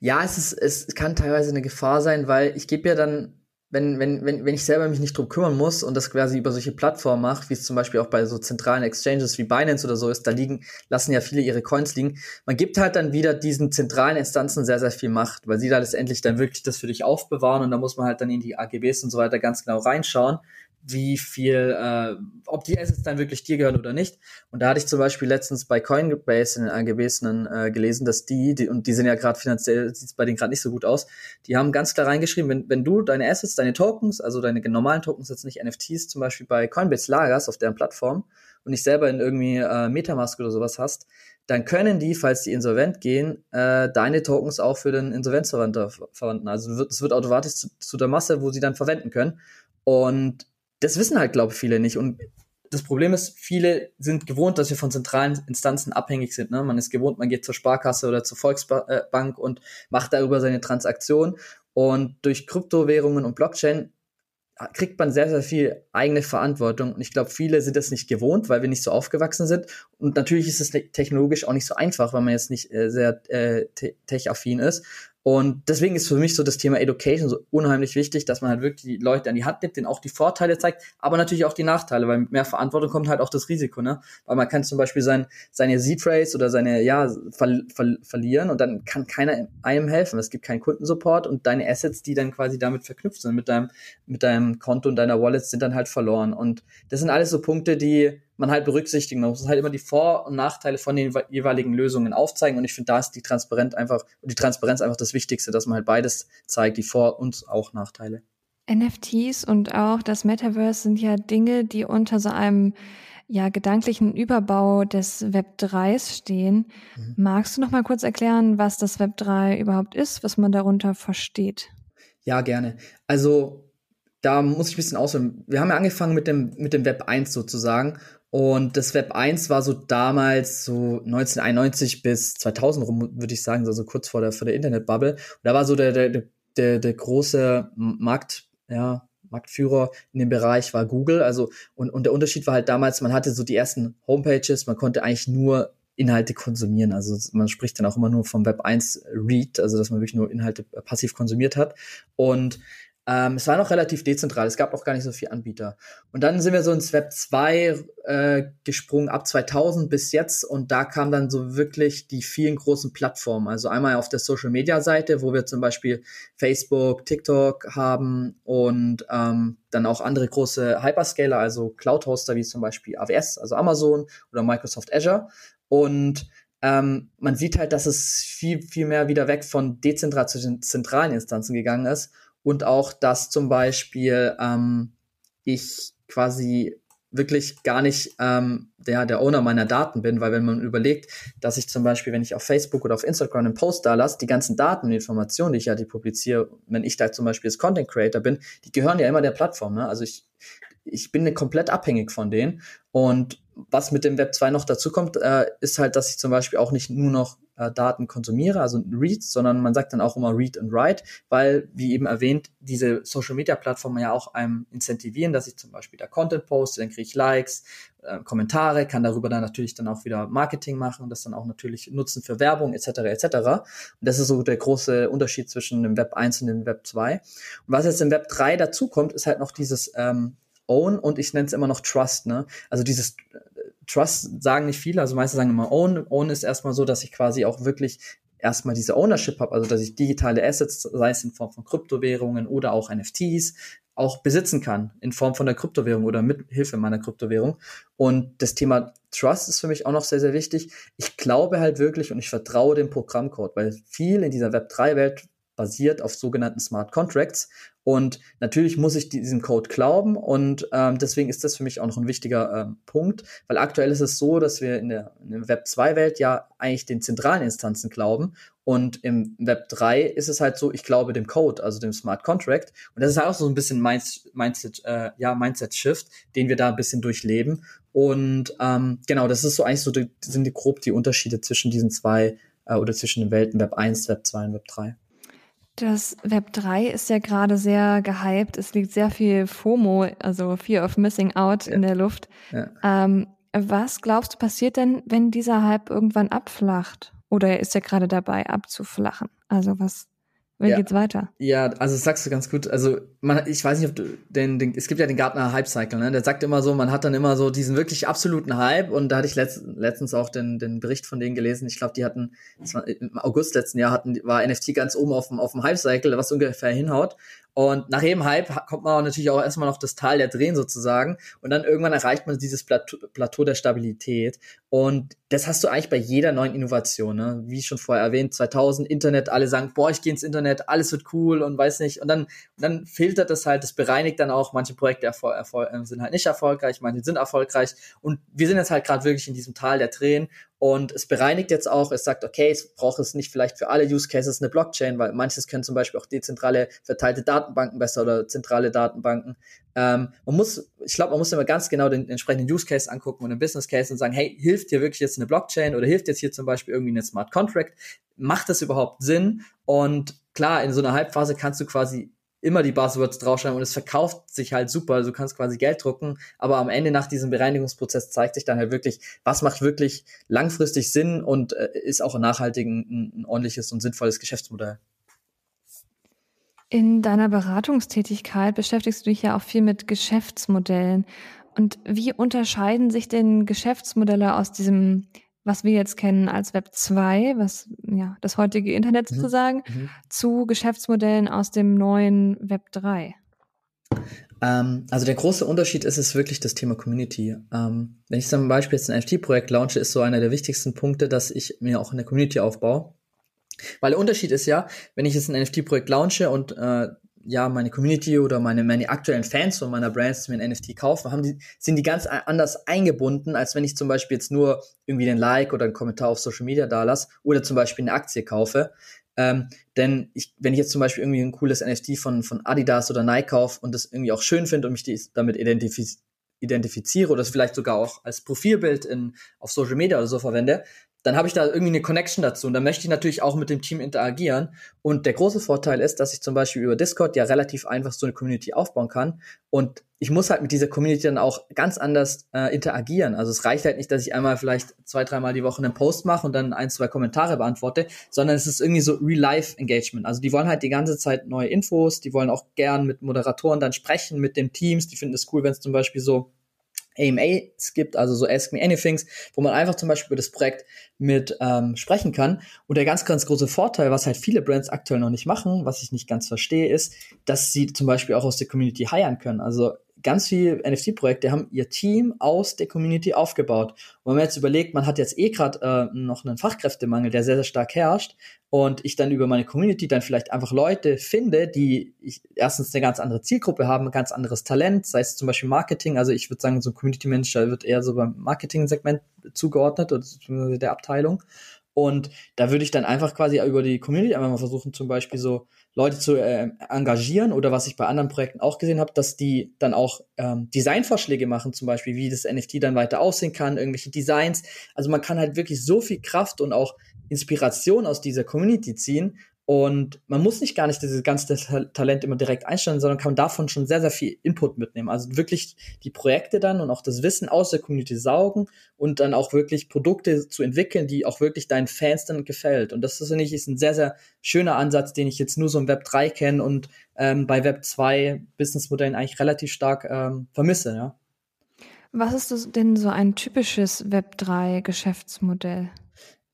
ja, es ist, es kann teilweise eine Gefahr sein, weil ich gebe ja dann wenn, wenn, wenn, wenn ich selber mich nicht drum kümmern muss und das quasi über solche Plattformen mache, wie es zum Beispiel auch bei so zentralen Exchanges wie Binance oder so ist, da liegen, lassen ja viele ihre Coins liegen. Man gibt halt dann wieder diesen zentralen Instanzen sehr, sehr viel Macht, weil sie da letztendlich dann wirklich das für dich aufbewahren und da muss man halt dann in die AGBs und so weiter ganz genau reinschauen wie viel, äh, ob die Assets dann wirklich dir gehören oder nicht. Und da hatte ich zum Beispiel letztens bei Coinbase in den AGBs äh, gelesen, dass die, die, und die sind ja gerade finanziell, sieht es bei denen gerade nicht so gut aus, die haben ganz klar reingeschrieben, wenn, wenn du deine Assets, deine Tokens, also deine normalen Tokens, jetzt nicht NFTs, zum Beispiel bei Coinbase lagerst auf deren Plattform und nicht selber in irgendwie äh, Metamask oder sowas hast, dann können die, falls die insolvent gehen, äh, deine Tokens auch für den Insolvenzverwandter verwenden. Also es wird, wird automatisch zu, zu der Masse, wo sie dann verwenden können. Und das wissen halt, glaube ich, viele nicht. Und das Problem ist, viele sind gewohnt, dass wir von zentralen Instanzen abhängig sind. Ne? Man ist gewohnt, man geht zur Sparkasse oder zur Volksbank und macht darüber seine Transaktion. Und durch Kryptowährungen und Blockchain kriegt man sehr, sehr viel eigene Verantwortung. Und ich glaube, viele sind das nicht gewohnt, weil wir nicht so aufgewachsen sind. Und natürlich ist es technologisch auch nicht so einfach, weil man jetzt nicht äh, sehr äh, tech-affin ist. Und deswegen ist für mich so das Thema Education so unheimlich wichtig, dass man halt wirklich die Leute an die Hand nimmt, denen auch die Vorteile zeigt, aber natürlich auch die Nachteile, weil mit mehr Verantwortung kommt halt auch das Risiko, ne? Weil man kann zum Beispiel sein, seine Z-Trace oder seine, ja, ver ver verlieren und dann kann keiner einem helfen. Es gibt keinen Kundensupport und deine Assets, die dann quasi damit verknüpft sind mit deinem, mit deinem Konto und deiner Wallet, sind dann halt verloren. Und das sind alles so Punkte, die man halt berücksichtigen. Man muss halt immer die Vor- und Nachteile von den jeweiligen Lösungen aufzeigen. Und ich finde, da ist die Transparenz einfach, die Transparenz einfach das Wichtigste, dass man halt beides zeigt, die Vor- und auch Nachteile. NFTs und auch das Metaverse sind ja Dinge, die unter so einem ja, gedanklichen Überbau des Web 3s stehen. Mhm. Magst du noch mal kurz erklären, was das Web 3 überhaupt ist, was man darunter versteht? Ja, gerne. Also da muss ich ein bisschen ausholen. Wir haben ja angefangen mit dem, mit dem Web 1 sozusagen und das Web 1 war so damals so 1991 bis 2000 rum, würde ich sagen, also kurz vor der, vor der Internetbubble. Und da war so der, der, der, der große Markt, ja, Marktführer in dem Bereich war Google. Also, und, und der Unterschied war halt damals, man hatte so die ersten Homepages, man konnte eigentlich nur Inhalte konsumieren. Also man spricht dann auch immer nur vom Web 1 Read, also dass man wirklich nur Inhalte passiv konsumiert hat. Und Ähm, es war noch relativ dezentral, es gab auch gar nicht so viele Anbieter. Und dann sind wir so ins Web 2 äh, gesprungen, ab 2000 bis jetzt. Und da kamen dann so wirklich die vielen großen Plattformen. Also einmal auf der Social-Media-Seite, wo wir zum Beispiel Facebook, TikTok haben und ähm, dann auch andere große Hyperscaler, also Cloud-Hoster wie zum Beispiel AWS, also Amazon oder Microsoft Azure. Und ähm, man sieht halt, dass es viel, viel mehr wieder weg von dezentral zu den zentralen Instanzen gegangen ist und auch, dass zum Beispiel ähm, ich quasi wirklich gar nicht ähm, der, der Owner meiner Daten bin, weil wenn man überlegt, dass ich zum Beispiel, wenn ich auf Facebook oder auf Instagram einen Post da lasse, die ganzen Daten und Informationen, die ich ja die publiziere, wenn ich da zum Beispiel als Content Creator bin, die gehören ja immer der Plattform. Ne? Also ich, ich bin komplett abhängig von denen. Und was mit dem Web 2 noch dazu kommt, äh, ist halt, dass ich zum Beispiel auch nicht nur noch äh, Daten konsumiere, also Reads, sondern man sagt dann auch immer Read and Write, weil, wie eben erwähnt, diese Social Media Plattformen ja auch einem incentivieren, dass ich zum Beispiel da Content poste, dann kriege ich Likes, äh, Kommentare, kann darüber dann natürlich dann auch wieder Marketing machen, das dann auch natürlich nutzen für Werbung etc. etc. Und das ist so der große Unterschied zwischen dem Web 1 und dem Web 2. Und was jetzt im Web 3 dazu kommt, ist halt noch dieses ähm, Own und ich nenne es immer noch Trust, ne? Also dieses Trust sagen nicht viele, also meistens sagen immer Own. Own ist erstmal so, dass ich quasi auch wirklich erstmal diese Ownership habe, also dass ich digitale Assets, sei es in Form von Kryptowährungen oder auch NFTs, auch besitzen kann in Form von der Kryptowährung oder mit Hilfe meiner Kryptowährung. Und das Thema Trust ist für mich auch noch sehr, sehr wichtig. Ich glaube halt wirklich und ich vertraue dem Programmcode, weil viel in dieser Web3-Welt basiert auf sogenannten Smart Contracts und natürlich muss ich diesem Code glauben und ähm, deswegen ist das für mich auch noch ein wichtiger ähm, Punkt, weil aktuell ist es so, dass wir in der, in der Web 2-Welt ja eigentlich den zentralen Instanzen glauben und im Web 3 ist es halt so, ich glaube dem Code, also dem Smart Contract und das ist halt auch so ein bisschen Mindset, äh, ja, Mindset-Shift, den wir da ein bisschen durchleben und ähm, genau, das ist so eigentlich so, die, sind die grob die Unterschiede zwischen diesen zwei äh, oder zwischen den Welten Web 1, Web 2 und Web 3. Das Web 3 ist ja gerade sehr gehypt. Es liegt sehr viel FOMO, also Fear of Missing Out ja. in der Luft. Ja. Ähm, was glaubst du passiert denn, wenn dieser Hype irgendwann abflacht? Oder ist er gerade dabei abzuflachen? Also was wie ja. geht's weiter? Ja, also das sagst du ganz gut. Also man, ich weiß nicht, ob du den, den es gibt ja den Gartner Hype Cycle, ne? Der sagt immer so, man hat dann immer so diesen wirklich absoluten Hype und da hatte ich letzt, letztens auch den, den Bericht von denen gelesen. Ich glaube, die hatten im August letzten Jahr hatten war NFT ganz oben auf dem auf dem Hype Cycle, was ungefähr hinhaut. Und nach jedem Hype kommt man natürlich auch erstmal noch das Tal der Drehen sozusagen. Und dann irgendwann erreicht man dieses Plateau, Plateau der Stabilität. Und das hast du eigentlich bei jeder neuen Innovation. Ne? Wie schon vorher erwähnt, 2000 Internet, alle sagen, boah, ich gehe ins Internet, alles wird cool und weiß nicht. Und dann, dann filtert das halt, das bereinigt dann auch. Manche Projekte erfol erfol sind halt nicht erfolgreich, manche sind erfolgreich. Und wir sind jetzt halt gerade wirklich in diesem Tal der Tränen. Und es bereinigt jetzt auch, es sagt, okay, es braucht es nicht vielleicht für alle Use Cases eine Blockchain, weil manches können zum Beispiel auch dezentrale verteilte Datenbanken besser oder zentrale Datenbanken. Ähm, man muss, ich glaube, man muss immer ganz genau den entsprechenden Use Case angucken und den Business Case und sagen, hey, hilft dir wirklich jetzt eine Blockchain oder hilft jetzt hier zum Beispiel irgendwie eine Smart Contract? Macht das überhaupt Sinn? Und klar, in so einer Halbphase kannst du quasi immer die Buzzwords draufschreiben und es verkauft sich halt super. Also du kannst quasi Geld drucken, aber am Ende nach diesem Bereinigungsprozess zeigt sich dann halt wirklich, was macht wirklich langfristig Sinn und äh, ist auch nachhaltig ein, ein ordentliches und sinnvolles Geschäftsmodell. In deiner Beratungstätigkeit beschäftigst du dich ja auch viel mit Geschäftsmodellen. Und wie unterscheiden sich denn Geschäftsmodelle aus diesem was wir jetzt kennen als Web 2, was ja das heutige Internet mhm. sozusagen, mhm. zu Geschäftsmodellen aus dem neuen Web 3? Ähm, also der große Unterschied ist es wirklich das Thema Community. Ähm, wenn ich zum Beispiel jetzt ein NFT-Projekt launche, ist so einer der wichtigsten Punkte, dass ich mir auch eine Community aufbaue. Weil der Unterschied ist ja, wenn ich jetzt ein NFT-Projekt launche und äh, ja, meine Community oder meine, meine aktuellen Fans von meiner Brands mir ein NFT kaufen, haben die, sind die ganz anders eingebunden, als wenn ich zum Beispiel jetzt nur irgendwie den Like oder einen Kommentar auf Social Media da lasse oder zum Beispiel eine Aktie kaufe. Ähm, denn ich, wenn ich jetzt zum Beispiel irgendwie ein cooles NFT von, von Adidas oder Nike kaufe und das irgendwie auch schön finde und mich die, damit identifiz identifiziere oder es vielleicht sogar auch als Profilbild in, auf Social Media oder so verwende, dann habe ich da irgendwie eine Connection dazu und dann möchte ich natürlich auch mit dem Team interagieren. Und der große Vorteil ist, dass ich zum Beispiel über Discord ja relativ einfach so eine Community aufbauen kann und ich muss halt mit dieser Community dann auch ganz anders äh, interagieren. Also es reicht halt nicht, dass ich einmal vielleicht zwei, dreimal die Woche einen Post mache und dann ein, zwei Kommentare beantworte, sondern es ist irgendwie so Real-Life-Engagement. Also die wollen halt die ganze Zeit neue Infos, die wollen auch gern mit Moderatoren dann sprechen, mit den Teams, die finden es cool, wenn es zum Beispiel so AMAs gibt, also so Ask Me Anythings, wo man einfach zum Beispiel über das Projekt mit ähm, sprechen kann. Und der ganz, ganz große Vorteil, was halt viele Brands aktuell noch nicht machen, was ich nicht ganz verstehe, ist, dass sie zum Beispiel auch aus der Community hiren können. Also ganz viele NFT-Projekte haben ihr Team aus der Community aufgebaut. Und wenn man jetzt überlegt, man hat jetzt eh gerade äh, noch einen Fachkräftemangel, der sehr, sehr stark herrscht, und ich dann über meine Community dann vielleicht einfach Leute finde, die ich erstens eine ganz andere Zielgruppe haben, ein ganz anderes Talent, sei es zum Beispiel Marketing, also ich würde sagen, so ein Community Manager wird eher so beim Marketing-Segment zugeordnet oder der Abteilung. Und da würde ich dann einfach quasi über die Community einfach mal versuchen, zum Beispiel so Leute zu äh, engagieren oder was ich bei anderen Projekten auch gesehen habe, dass die dann auch ähm, Designvorschläge machen, zum Beispiel, wie das NFT dann weiter aussehen kann, irgendwelche Designs. Also man kann halt wirklich so viel Kraft und auch Inspiration aus dieser Community ziehen und man muss nicht gar nicht dieses ganze Talent immer direkt einstellen, sondern kann davon schon sehr, sehr viel Input mitnehmen. Also wirklich die Projekte dann und auch das Wissen aus der Community saugen und dann auch wirklich Produkte zu entwickeln, die auch wirklich deinen Fans dann gefällt. Und das ist, finde ich, ist ein sehr, sehr schöner Ansatz, den ich jetzt nur so im Web 3 kenne und ähm, bei Web 2 Businessmodellen eigentlich relativ stark ähm, vermisse, ja. Was ist denn so ein typisches Web 3 Geschäftsmodell?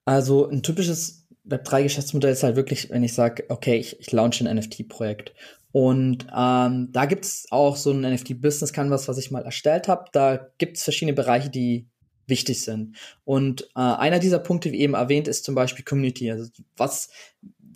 Also ein typisches Web3-Geschäftsmodell ist halt wirklich, wenn ich sage, okay, ich, ich launche ein NFT-Projekt. Und ähm, da gibt's auch so ein NFT-Business Canvas, was ich mal erstellt habe. Da gibt's verschiedene Bereiche, die wichtig sind. Und äh, einer dieser Punkte, wie eben erwähnt, ist zum Beispiel Community. Also was,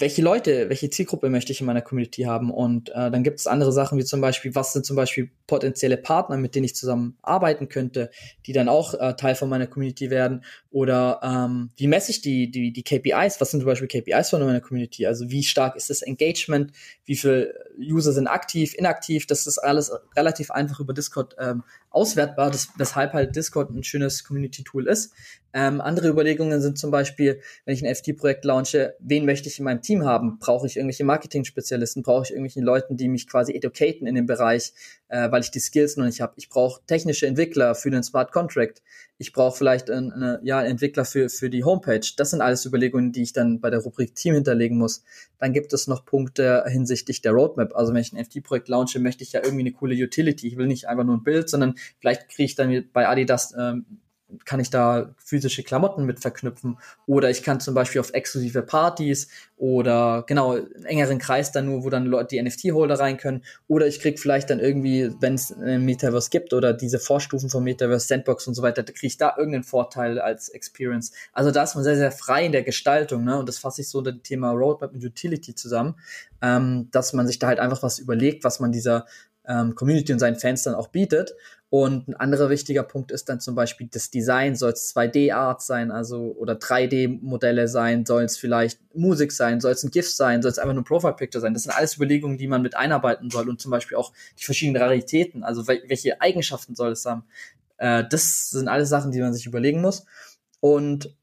welche Leute, welche Zielgruppe möchte ich in meiner Community haben? Und äh, dann gibt es andere Sachen wie zum Beispiel, was sind zum Beispiel potenzielle Partner, mit denen ich zusammen arbeiten könnte, die dann auch äh, Teil von meiner Community werden? Oder ähm, wie messe ich die, die, die KPIs? Was sind zum Beispiel KPIs von meiner Community? Also wie stark ist das Engagement? Wie viele User sind aktiv, inaktiv? Das ist alles relativ einfach über Discord ähm, auswertbar, das, weshalb halt Discord ein schönes Community-Tool ist. Ähm, andere Überlegungen sind zum Beispiel, wenn ich ein FT-Projekt launche, wen möchte ich in meinem Team haben? Brauche ich irgendwelche Marketing-Spezialisten? Brauche ich irgendwelche Leute, die mich quasi educaten in dem Bereich, äh, weil ich die Skills noch nicht habe? Ich brauche technische Entwickler für den Smart Contract. Ich brauche vielleicht einen, eine, ja, Entwickler für, für die Homepage. Das sind alles Überlegungen, die ich dann bei der Rubrik Team hinterlegen muss. Dann gibt es noch Punkte hinsichtlich der Roadmap. Also wenn ich ein FT-Projekt launche, möchte ich ja irgendwie eine coole Utility. Ich will nicht einfach nur ein Bild, sondern vielleicht kriege ich dann bei Adidas ähm, kann ich da physische Klamotten mit verknüpfen oder ich kann zum Beispiel auf exklusive Partys oder genau engeren Kreis dann nur, wo dann Leute die NFT-Holder rein können oder ich krieg vielleicht dann irgendwie, wenn es ein Metaverse gibt oder diese Vorstufen von Metaverse, Sandbox und so weiter, kriege ich da irgendeinen Vorteil als Experience. Also da ist man sehr, sehr frei in der Gestaltung ne? und das fasse ich so unter dem Thema Roadmap und Utility zusammen, ähm, dass man sich da halt einfach was überlegt, was man dieser ähm, Community und seinen Fans dann auch bietet. Und ein anderer wichtiger Punkt ist dann zum Beispiel das Design. Soll es 2D-Art sein, also oder 3D-Modelle sein? Soll es vielleicht Musik sein? Soll es ein GIF sein? Soll es einfach nur Profile-Picture sein? Das sind alles Überlegungen, die man mit einarbeiten soll und zum Beispiel auch die verschiedenen Raritäten. Also welche Eigenschaften soll es haben? Äh, das sind alles Sachen, die man sich überlegen muss. Und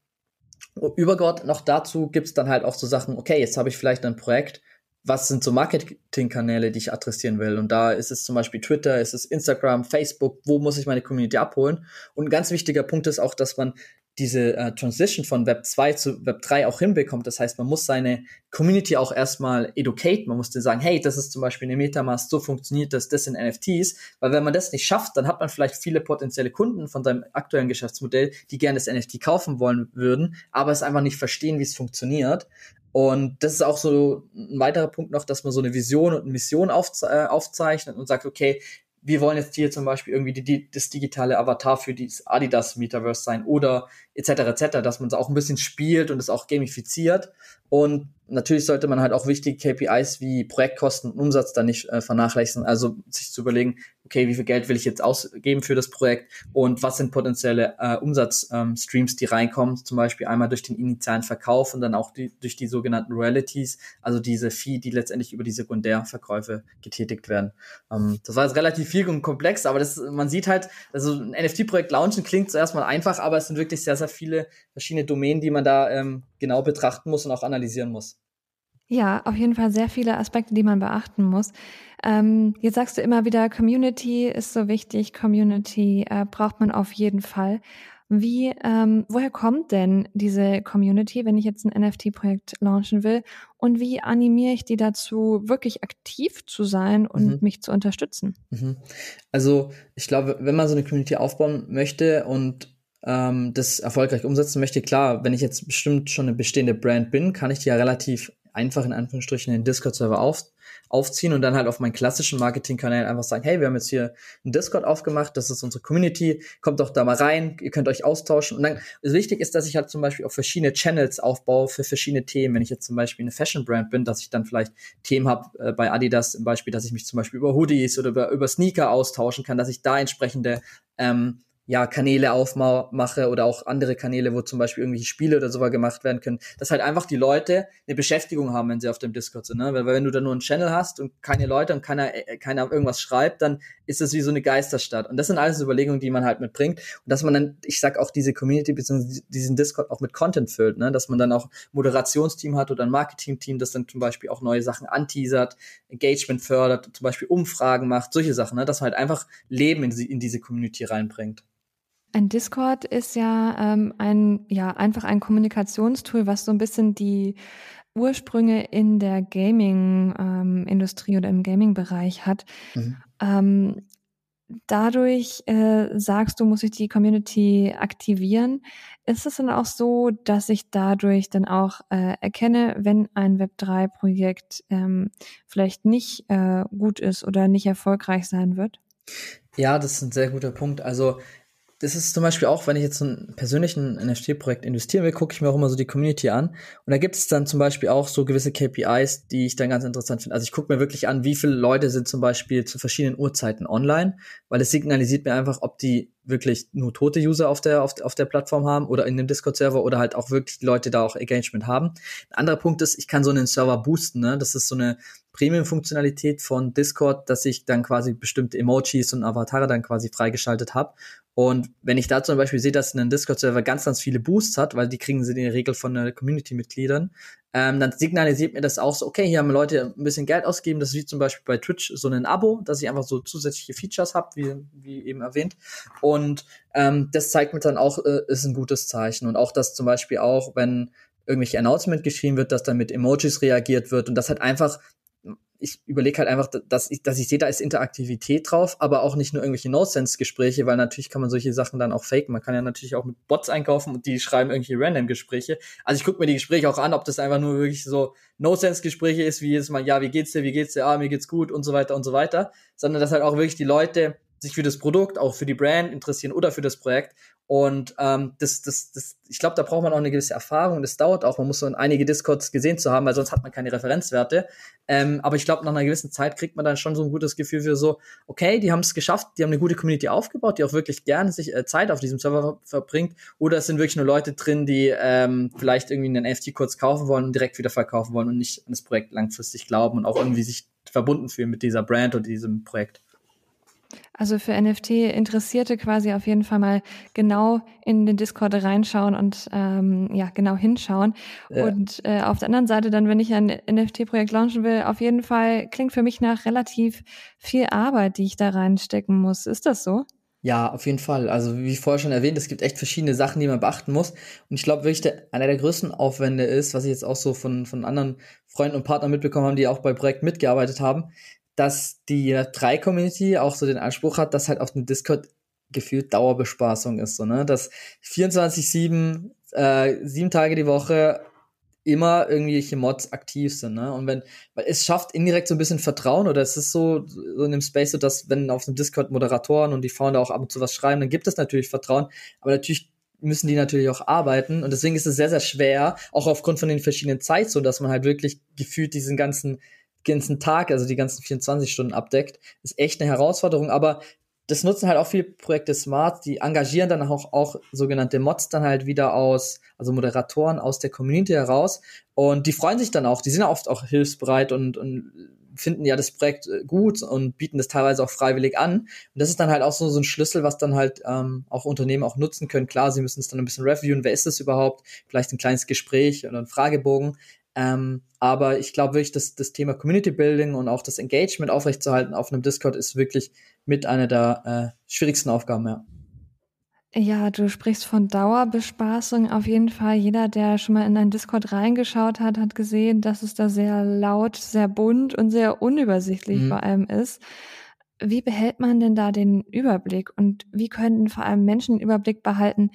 übergeordnet noch dazu gibt's dann halt auch so Sachen, okay, jetzt habe ich vielleicht ein Projekt, was sind so Marketingkanäle, die ich adressieren will. Und da ist es zum Beispiel Twitter, ist es Instagram, Facebook, wo muss ich meine Community abholen? Und ein ganz wichtiger Punkt ist auch, dass man diese äh, Transition von Web 2 zu Web 3 auch hinbekommt. Das heißt, man muss seine Community auch erstmal educate. Man muss dir sagen, hey, das ist zum Beispiel eine Metamask, so funktioniert das, das sind NFTs. Weil wenn man das nicht schafft, dann hat man vielleicht viele potenzielle Kunden von seinem aktuellen Geschäftsmodell, die gerne das NFT kaufen wollen würden, aber es einfach nicht verstehen, wie es funktioniert. Und das ist auch so ein weiterer Punkt noch, dass man so eine Vision und eine Mission aufze äh, aufzeichnet und sagt, okay, wir wollen jetzt hier zum Beispiel irgendwie die, die, das digitale Avatar für dieses Adidas Metaverse sein oder etc. etc., dass man es auch ein bisschen spielt und es auch gamifiziert. Und natürlich sollte man halt auch wichtige KPIs wie Projektkosten und Umsatz da nicht äh, vernachlässigen. Also sich zu überlegen, okay, wie viel Geld will ich jetzt ausgeben für das Projekt und was sind potenzielle äh, Umsatzstreams, ähm, die reinkommen, zum Beispiel einmal durch den initialen Verkauf und dann auch die, durch die sogenannten Royalties, also diese Fee, die letztendlich über die Sekundärverkäufe getätigt werden. Ähm, das war jetzt relativ viel und komplex, aber das, man sieht halt, also ein NFT-Projekt launchen klingt zuerst mal einfach, aber es sind wirklich sehr, sehr viele verschiedene Domänen, die man da ähm, genau betrachten muss und auch analysieren muss. Ja, auf jeden Fall sehr viele Aspekte, die man beachten muss. Ähm, jetzt sagst du immer wieder, Community ist so wichtig, Community äh, braucht man auf jeden Fall. Wie, ähm, woher kommt denn diese Community, wenn ich jetzt ein NFT-Projekt launchen will? Und wie animiere ich die dazu, wirklich aktiv zu sein und mhm. mich zu unterstützen? Mhm. Also ich glaube, wenn man so eine Community aufbauen möchte und ähm, das erfolgreich umsetzen möchte, klar, wenn ich jetzt bestimmt schon eine bestehende Brand bin, kann ich die ja relativ einfach in Anführungsstrichen den Discord-Server auf, aufziehen und dann halt auf meinen klassischen Marketing-Kanälen einfach sagen, hey, wir haben jetzt hier einen Discord aufgemacht, das ist unsere Community, kommt doch da mal rein, ihr könnt euch austauschen. Und dann wichtig ist, dass ich halt zum Beispiel auch verschiedene Channels aufbaue für verschiedene Themen. Wenn ich jetzt zum Beispiel eine Fashion-Brand bin, dass ich dann vielleicht Themen habe äh, bei Adidas zum Beispiel, dass ich mich zum Beispiel über Hoodies oder über, über Sneaker austauschen kann, dass ich da entsprechende ähm, ja, Kanäle aufmache oder auch andere Kanäle, wo zum Beispiel irgendwelche Spiele oder sowas gemacht werden können, dass halt einfach die Leute eine Beschäftigung haben, wenn sie auf dem Discord sind. Ne? Weil, weil wenn du da nur einen Channel hast und keine Leute und keiner, äh, keiner irgendwas schreibt, dann ist das wie so eine Geisterstadt. Und das sind alles Überlegungen, die man halt mitbringt. Und dass man dann, ich sag auch diese Community bzw. diesen Discord auch mit Content füllt, ne? dass man dann auch Moderationsteam hat oder ein Marketing-Team, das dann zum Beispiel auch neue Sachen anteasert, Engagement fördert, zum Beispiel Umfragen macht, solche Sachen, ne? dass man halt einfach Leben in, in diese Community reinbringt. Ein Discord ist ja ähm, ein, ja, einfach ein Kommunikationstool, was so ein bisschen die Ursprünge in der Gaming-Industrie ähm, oder im Gaming-Bereich hat. Mhm. Ähm, dadurch äh, sagst du, muss ich die Community aktivieren. Ist es dann auch so, dass ich dadurch dann auch äh, erkenne, wenn ein Web3-Projekt ähm, vielleicht nicht äh, gut ist oder nicht erfolgreich sein wird? Ja, das ist ein sehr guter Punkt. Also das ist zum Beispiel auch, wenn ich jetzt so einen persönlichen NFT-Projekt investieren will, gucke ich mir auch immer so die Community an. Und da gibt es dann zum Beispiel auch so gewisse KPIs, die ich dann ganz interessant finde. Also ich gucke mir wirklich an, wie viele Leute sind zum Beispiel zu verschiedenen Uhrzeiten online, weil es signalisiert mir einfach, ob die wirklich nur tote User auf der, auf, auf der Plattform haben oder in dem Discord-Server oder halt auch wirklich Leute da auch Engagement haben. Ein anderer Punkt ist, ich kann so einen Server boosten, ne? Das ist so eine Premium-Funktionalität von Discord, dass ich dann quasi bestimmte Emojis und Avatare dann quasi freigeschaltet habe. Und wenn ich da zum Beispiel sehe, dass ein Discord-Server ganz, ganz viele Boosts hat, weil die kriegen sie in der Regel von den Community-Mitgliedern, ähm, dann signalisiert mir das auch so, okay, hier haben Leute ein bisschen Geld ausgegeben, das ist wie zum Beispiel bei Twitch so ein Abo, dass ich einfach so zusätzliche Features habe, wie, wie eben erwähnt. Und ähm, das zeigt mir dann auch, äh, ist ein gutes Zeichen. Und auch, dass zum Beispiel auch, wenn irgendwelche Announcement geschrieben wird, dass dann mit Emojis reagiert wird und das hat einfach ich überlege halt einfach, dass ich, dass ich sehe, da ist Interaktivität drauf, aber auch nicht nur irgendwelche No-Sense-Gespräche, weil natürlich kann man solche Sachen dann auch faken. Man kann ja natürlich auch mit Bots einkaufen und die schreiben irgendwelche Random-Gespräche. Also ich gucke mir die Gespräche auch an, ob das einfach nur wirklich so No-Sense-Gespräche ist, wie jedes Mal, ja, wie geht's dir, wie geht's dir, ah, mir geht's gut und so weiter und so weiter, sondern dass halt auch wirklich die Leute sich für das Produkt, auch für die Brand interessieren oder für das Projekt und ähm, das, das, das, ich glaube, da braucht man auch eine gewisse Erfahrung. Das dauert auch. Man muss so einige Discords gesehen zu haben, weil sonst hat man keine Referenzwerte. Ähm, aber ich glaube, nach einer gewissen Zeit kriegt man dann schon so ein gutes Gefühl für so, okay, die haben es geschafft, die haben eine gute Community aufgebaut, die auch wirklich gerne sich äh, Zeit auf diesem Server verbringt. Oder es sind wirklich nur Leute drin, die ähm, vielleicht irgendwie einen NFT kurz kaufen wollen und direkt wieder verkaufen wollen und nicht an das Projekt langfristig glauben und auch irgendwie sich verbunden fühlen mit dieser Brand und diesem Projekt. Also für NFT-Interessierte quasi auf jeden Fall mal genau in den Discord reinschauen und ähm, ja genau hinschauen. Ja. Und äh, auf der anderen Seite dann, wenn ich ein NFT-Projekt launchen will, auf jeden Fall klingt für mich nach relativ viel Arbeit, die ich da reinstecken muss. Ist das so? Ja, auf jeden Fall. Also wie vorher schon erwähnt, es gibt echt verschiedene Sachen, die man beachten muss. Und ich glaube wirklich, der, einer der größten Aufwände ist, was ich jetzt auch so von, von anderen Freunden und Partnern mitbekommen haben, die auch bei Projekten mitgearbeitet haben, dass die 3-Community auch so den Anspruch hat, dass halt auf dem Discord gefühlt Dauerbespaßung ist, so, ne? Dass 24-7, äh, sieben Tage die Woche immer irgendwelche Mods aktiv sind, ne? Und wenn, weil es schafft indirekt so ein bisschen Vertrauen oder es ist so, so in dem Space so, dass wenn auf dem Discord Moderatoren und die Founder auch ab und zu was schreiben, dann gibt es natürlich Vertrauen, aber natürlich müssen die natürlich auch arbeiten und deswegen ist es sehr, sehr schwer, auch aufgrund von den verschiedenen Zeitzonen, dass man halt wirklich gefühlt diesen ganzen ganzen Tag, also die ganzen 24 Stunden abdeckt, ist echt eine Herausforderung, aber das nutzen halt auch viele Projekte Smart, die engagieren dann auch, auch sogenannte Mods dann halt wieder aus, also Moderatoren aus der Community heraus und die freuen sich dann auch, die sind oft auch hilfsbereit und, und finden ja das Projekt äh, gut und bieten das teilweise auch freiwillig an. Und das ist dann halt auch so, so ein Schlüssel, was dann halt ähm, auch Unternehmen auch nutzen können. Klar, sie müssen es dann ein bisschen reviewen, wer ist das überhaupt? Vielleicht ein kleines Gespräch oder ein Fragebogen. Ähm, aber ich glaube wirklich, dass das Thema Community Building und auch das Engagement aufrechtzuerhalten auf einem Discord ist wirklich mit einer der äh, schwierigsten Aufgaben, ja. Ja, du sprichst von Dauerbespaßung. Auf jeden Fall, jeder, der schon mal in einen Discord reingeschaut hat, hat gesehen, dass es da sehr laut, sehr bunt und sehr unübersichtlich mhm. vor allem ist. Wie behält man denn da den Überblick und wie könnten vor allem Menschen den Überblick behalten,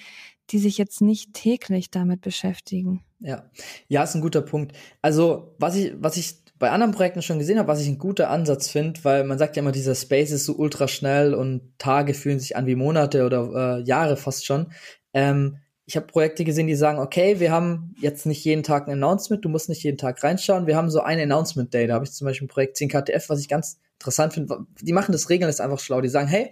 die sich jetzt nicht täglich damit beschäftigen? Ja, ja, ist ein guter Punkt. Also, was ich, was ich bei anderen Projekten schon gesehen habe, was ich ein guter Ansatz finde, weil man sagt ja immer, dieser Space ist so ultra schnell und Tage fühlen sich an wie Monate oder äh, Jahre fast schon. Ähm, ich habe Projekte gesehen, die sagen, okay, wir haben jetzt nicht jeden Tag ein Announcement, du musst nicht jeden Tag reinschauen, wir haben so ein Announcement Day. Da habe ich zum Beispiel ein Projekt 10KTF, was ich ganz interessant finde. Die machen das Regeln ist einfach schlau. Die sagen, hey,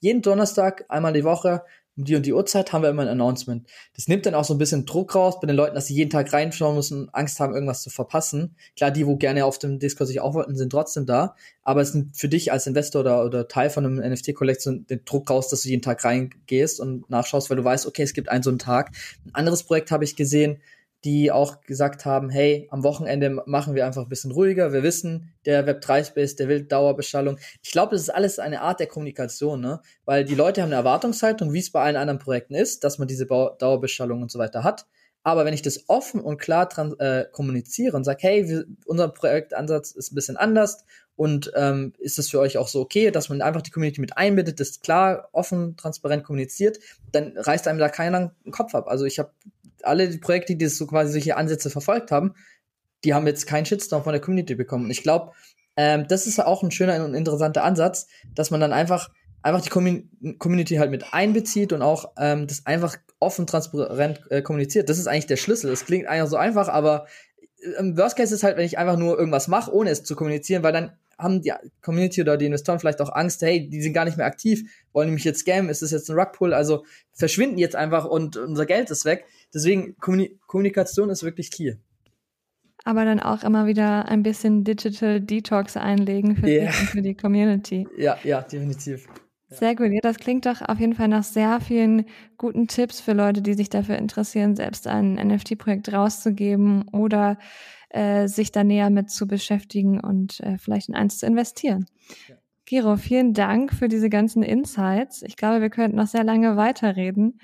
jeden Donnerstag, einmal die Woche, um die und die Uhrzeit haben wir immer ein Announcement. Das nimmt dann auch so ein bisschen Druck raus bei den Leuten, dass sie jeden Tag reinschauen müssen, Angst haben, irgendwas zu verpassen. Klar, die, wo gerne auf dem Discord sich aufhalten, sind trotzdem da. Aber es nimmt für dich als Investor oder, oder Teil von einem NFT-Kollektion den Druck raus, dass du jeden Tag reingehst und nachschaust, weil du weißt, okay, es gibt einen so einen Tag. Ein anderes Projekt habe ich gesehen, die auch gesagt haben, hey, am Wochenende machen wir einfach ein bisschen ruhiger. Wir wissen, der Web3-Space, der will Dauerbeschallung. Ich glaube, das ist alles eine Art der Kommunikation, ne? Weil die Leute haben eine Erwartungshaltung, wie es bei allen anderen Projekten ist, dass man diese Dauerbeschallung und so weiter hat. Aber wenn ich das offen und klar dran, äh, kommuniziere und sage, hey, wir, unser Projektansatz ist ein bisschen anders und ähm, ist das für euch auch so okay, dass man einfach die Community mit einbindet, das klar, offen, transparent kommuniziert, dann reißt einem da keiner den Kopf ab. Also ich habe alle die Projekte, die so quasi solche Ansätze verfolgt haben, die haben jetzt keinen Shitstorm von der Community bekommen. Und ich glaube, ähm, das ist auch ein schöner und interessanter Ansatz, dass man dann einfach einfach die Community halt mit einbezieht und auch ähm, das einfach offen, transparent äh, kommuniziert. Das ist eigentlich der Schlüssel. Das klingt einfach so einfach, aber äh, im Worst Case ist halt, wenn ich einfach nur irgendwas mache, ohne es zu kommunizieren, weil dann haben die Community oder die Investoren vielleicht auch Angst, hey, die sind gar nicht mehr aktiv, wollen die mich jetzt scammen, ist das jetzt ein Rugpull, also verschwinden jetzt einfach und unser Geld ist weg. Deswegen, Kommunikation ist wirklich key. Aber dann auch immer wieder ein bisschen Digital Detox einlegen für, yeah. die, für die Community. Ja, ja, definitiv. Sehr gut. Ja, das klingt doch auf jeden Fall nach sehr vielen guten Tipps für Leute, die sich dafür interessieren, selbst ein NFT-Projekt rauszugeben oder äh, sich da näher mit zu beschäftigen und äh, vielleicht in eins zu investieren. Ja. Gero, vielen Dank für diese ganzen Insights. Ich glaube, wir könnten noch sehr lange weiterreden.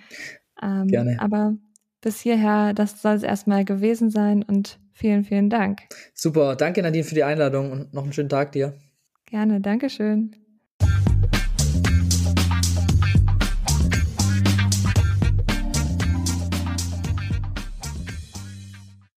Ähm, Gerne. Aber bis hierher, das soll es erstmal gewesen sein und vielen, vielen Dank. Super, danke Nadine für die Einladung und noch einen schönen Tag dir. Gerne, Dankeschön.